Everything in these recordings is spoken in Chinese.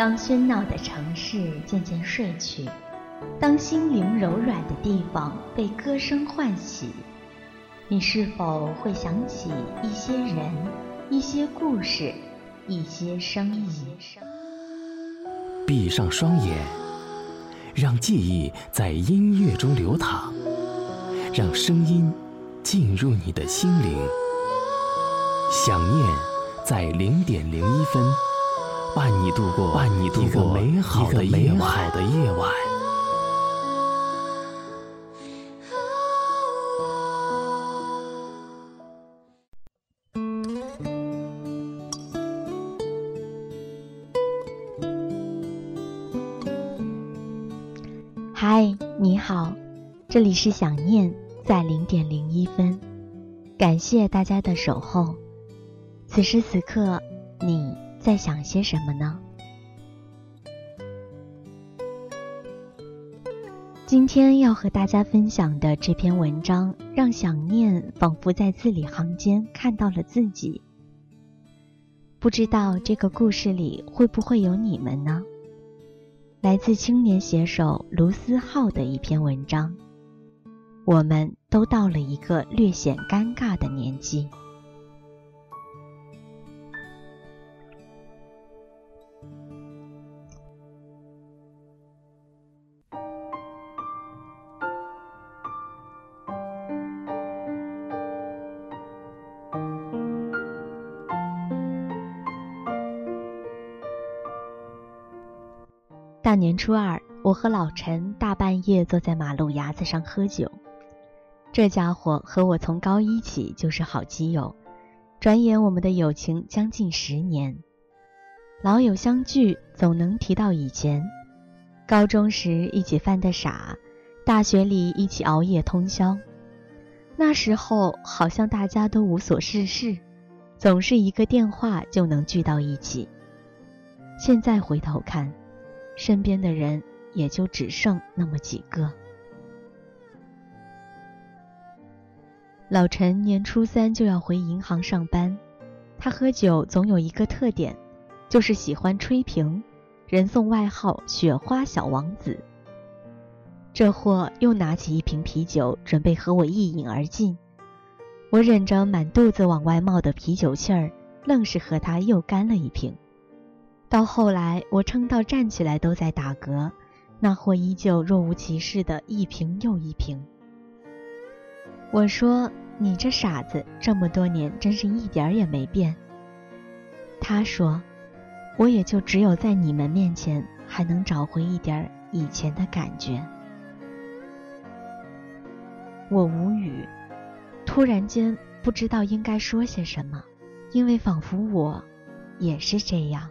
当喧闹的城市渐渐睡去，当心灵柔软的地方被歌声唤醒，你是否会想起一些人、一些故事、一些声音？闭上双眼，让记忆在音乐中流淌，让声音进入你的心灵。想念在零点零一分。伴你度过，伴你度过美好的夜晚。嗨，你好，这里是想念在零点零一分，感谢大家的守候。此时此刻，你。在想些什么呢？今天要和大家分享的这篇文章，让想念仿佛在字里行间看到了自己。不知道这个故事里会不会有你们呢？来自青年写手卢思浩的一篇文章。我们都到了一个略显尴尬的年纪。大年初二，我和老陈大半夜坐在马路牙子上喝酒。这家伙和我从高一起就是好基友，转眼我们的友情将近十年。老友相聚，总能提到以前：高中时一起犯的傻，大学里一起熬夜通宵。那时候好像大家都无所事事，总是一个电话就能聚到一起。现在回头看。身边的人也就只剩那么几个。老陈年初三就要回银行上班，他喝酒总有一个特点，就是喜欢吹瓶，人送外号“雪花小王子”。这货又拿起一瓶啤酒，准备和我一饮而尽。我忍着满肚子往外冒的啤酒气儿，愣是和他又干了一瓶。到后来，我撑到站起来都在打嗝，那货依旧若无其事的一瓶又一瓶。我说：“你这傻子，这么多年真是一点儿也没变。”他说：“我也就只有在你们面前还能找回一点以前的感觉。”我无语，突然间不知道应该说些什么，因为仿佛我也是这样。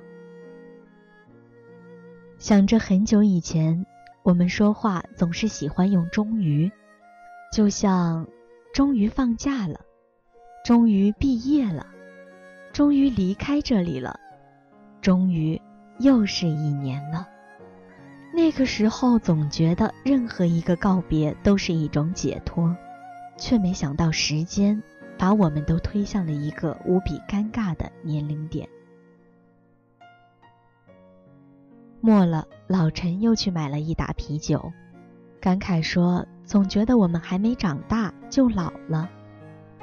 想着很久以前，我们说话总是喜欢用“终于”，就像“终于放假了”，“终于毕业了”，“终于离开这里了”，“终于又是一年了”。那个时候总觉得任何一个告别都是一种解脱，却没想到时间把我们都推向了一个无比尴尬的年龄点。末了，老陈又去买了一打啤酒，感慨说：“总觉得我们还没长大就老了。”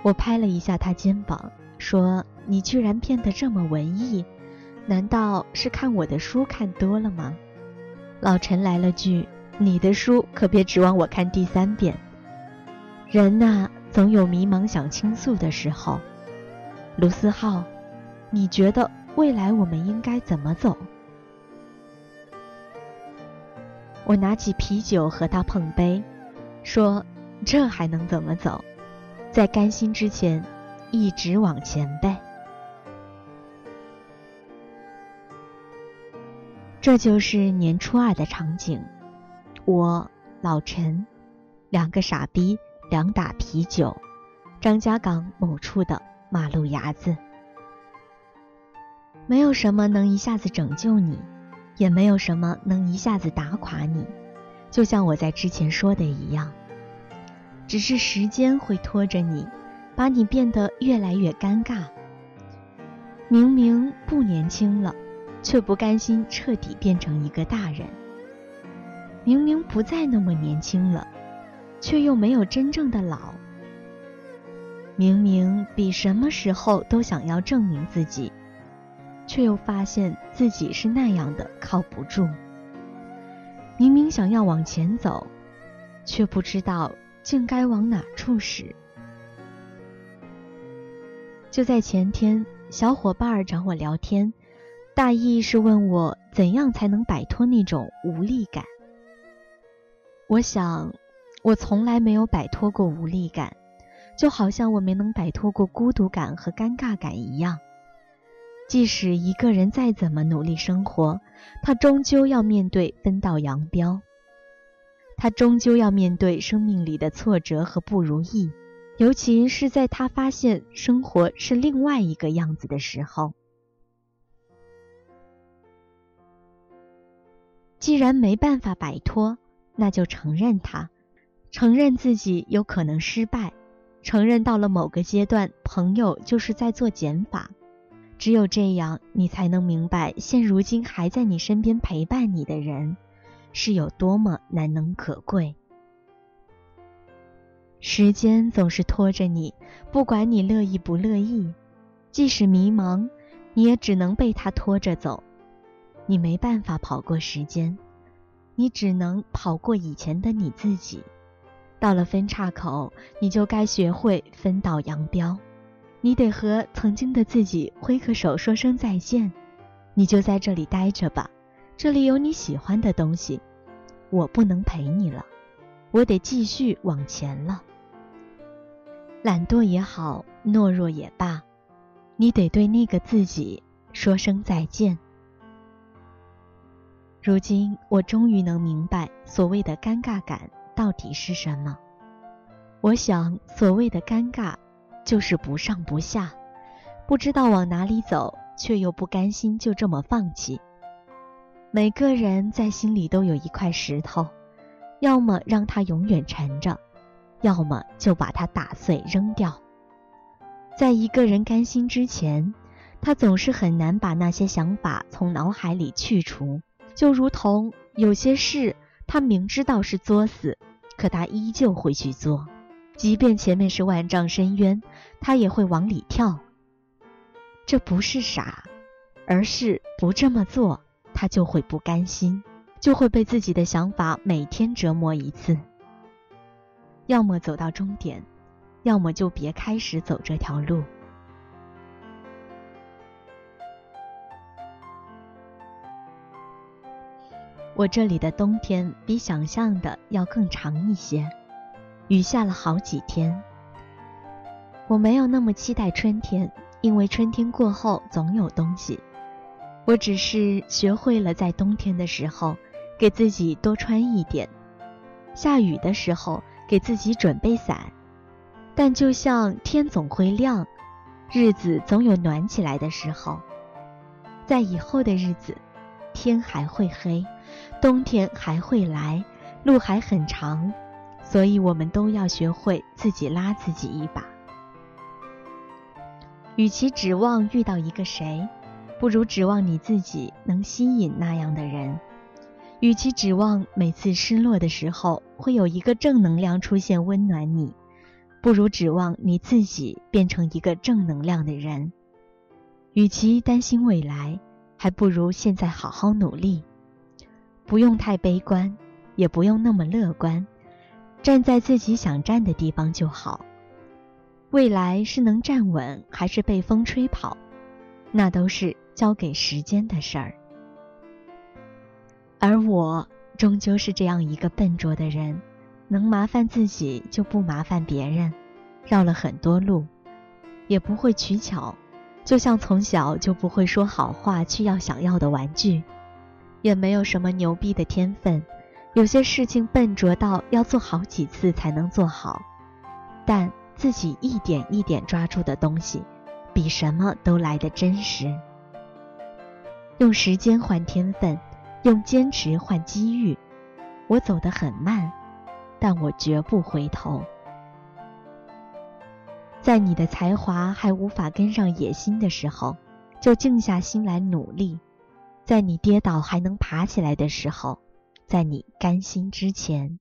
我拍了一下他肩膀，说：“你居然变得这么文艺，难道是看我的书看多了吗？”老陈来了句：“你的书可别指望我看第三遍。”人呐，总有迷茫想倾诉的时候。卢思浩，你觉得未来我们应该怎么走？我拿起啤酒和他碰杯，说：“这还能怎么走？在甘心之前，一直往前呗。”这就是年初二的场景。我老陈，两个傻逼，两打啤酒，张家港某处的马路牙子。没有什么能一下子拯救你，也没有什么能一下子打垮你。就像我在之前说的一样，只是时间会拖着你，把你变得越来越尴尬。明明不年轻了，却不甘心彻底变成一个大人。明明不再那么年轻了，却又没有真正的老。明明比什么时候都想要证明自己，却又发现自己是那样的靠不住。明明想要往前走，却不知道竟该往哪处使。就在前天，小伙伴找我聊天，大意是问我怎样才能摆脱那种无力感。我想，我从来没有摆脱过无力感，就好像我没能摆脱过孤独感和尴尬感一样。即使一个人再怎么努力生活，他终究要面对分道扬镳，他终究要面对生命里的挫折和不如意，尤其是在他发现生活是另外一个样子的时候。既然没办法摆脱，那就承认它，承认自己有可能失败，承认到了某个阶段，朋友就是在做减法。只有这样，你才能明白，现如今还在你身边陪伴你的人，是有多么难能可贵。时间总是拖着你，不管你乐意不乐意，即使迷茫，你也只能被它拖着走。你没办法跑过时间。你只能跑过以前的你自己，到了分岔口，你就该学会分道扬镳。你得和曾经的自己挥个手，说声再见。你就在这里待着吧，这里有你喜欢的东西。我不能陪你了，我得继续往前了。懒惰也好，懦弱也罢，你得对那个自己说声再见。如今我终于能明白所谓的尴尬感到底是什么。我想，所谓的尴尬，就是不上不下，不知道往哪里走，却又不甘心就这么放弃。每个人在心里都有一块石头，要么让它永远沉着，要么就把它打碎扔掉。在一个人甘心之前，他总是很难把那些想法从脑海里去除。就如同有些事，他明知道是作死，可他依旧会去做，即便前面是万丈深渊，他也会往里跳。这不是傻，而是不这么做，他就会不甘心，就会被自己的想法每天折磨一次。要么走到终点，要么就别开始走这条路。我这里的冬天比想象的要更长一些，雨下了好几天。我没有那么期待春天，因为春天过后总有东西。我只是学会了在冬天的时候给自己多穿一点，下雨的时候给自己准备伞。但就像天总会亮，日子总有暖起来的时候，在以后的日子，天还会黑。冬天还会来，路还很长，所以我们都要学会自己拉自己一把。与其指望遇到一个谁，不如指望你自己能吸引那样的人；与其指望每次失落的时候会有一个正能量出现温暖你，不如指望你自己变成一个正能量的人；与其担心未来，还不如现在好好努力。不用太悲观，也不用那么乐观，站在自己想站的地方就好。未来是能站稳，还是被风吹跑，那都是交给时间的事儿。而我终究是这样一个笨拙的人，能麻烦自己就不麻烦别人，绕了很多路，也不会取巧，就像从小就不会说好话去要想要的玩具。也没有什么牛逼的天分，有些事情笨拙到要做好几次才能做好，但自己一点一点抓住的东西，比什么都来得真实。用时间换天分，用坚持换机遇，我走得很慢，但我绝不回头。在你的才华还无法跟上野心的时候，就静下心来努力。在你跌倒还能爬起来的时候，在你甘心之前。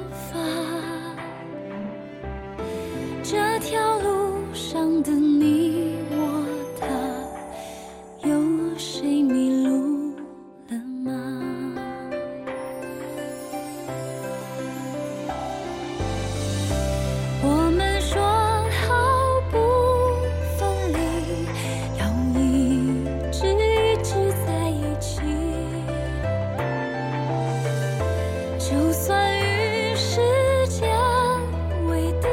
就算与时间为敌，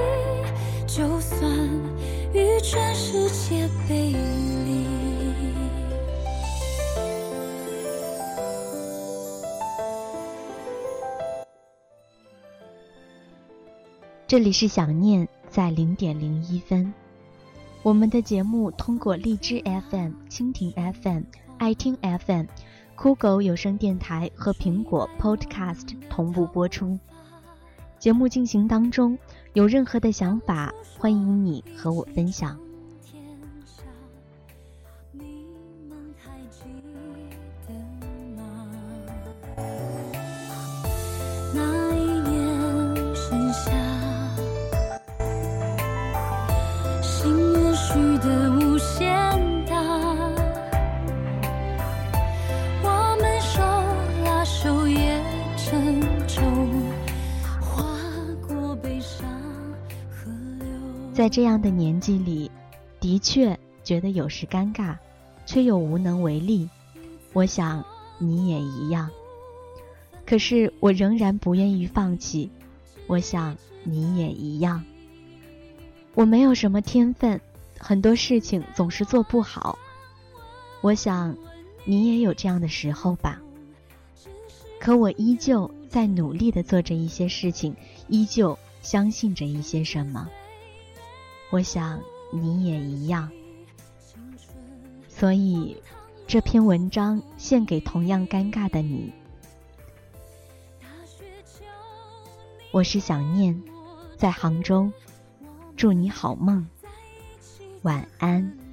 就算与。全世界背离。这里是想念在零点零一分。我们的节目通过荔枝 FM、蜻蜓 FM、爱听 FM、酷狗有声电台和苹果 Podcast 同步播出。节目进行当中，有任何的想法，欢迎你和我分享。在这样的年纪里，的确觉得有时尴尬，却又无能为力。我想你也一样。可是我仍然不愿意放弃。我想你也一样。我没有什么天分，很多事情总是做不好。我想你也有这样的时候吧。可我依旧在努力的做着一些事情，依旧相信着一些什么。我想你也一样，所以这篇文章献给同样尴尬的你。我是想念，在杭州，祝你好梦，晚安。